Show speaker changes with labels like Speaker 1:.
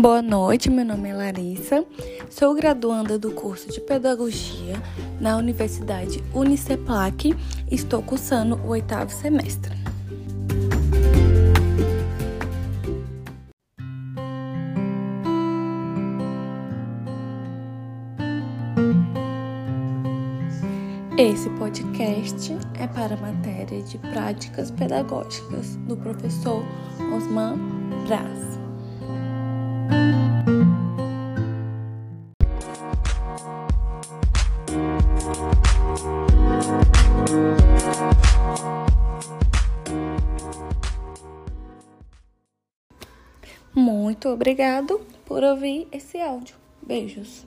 Speaker 1: Boa noite, meu nome é Larissa, sou graduanda do curso de Pedagogia na Universidade Uniceplac estou cursando o oitavo semestre. Esse podcast é para a matéria de práticas pedagógicas do professor Osman Braz. Muito obrigado por ouvir esse áudio. Beijos.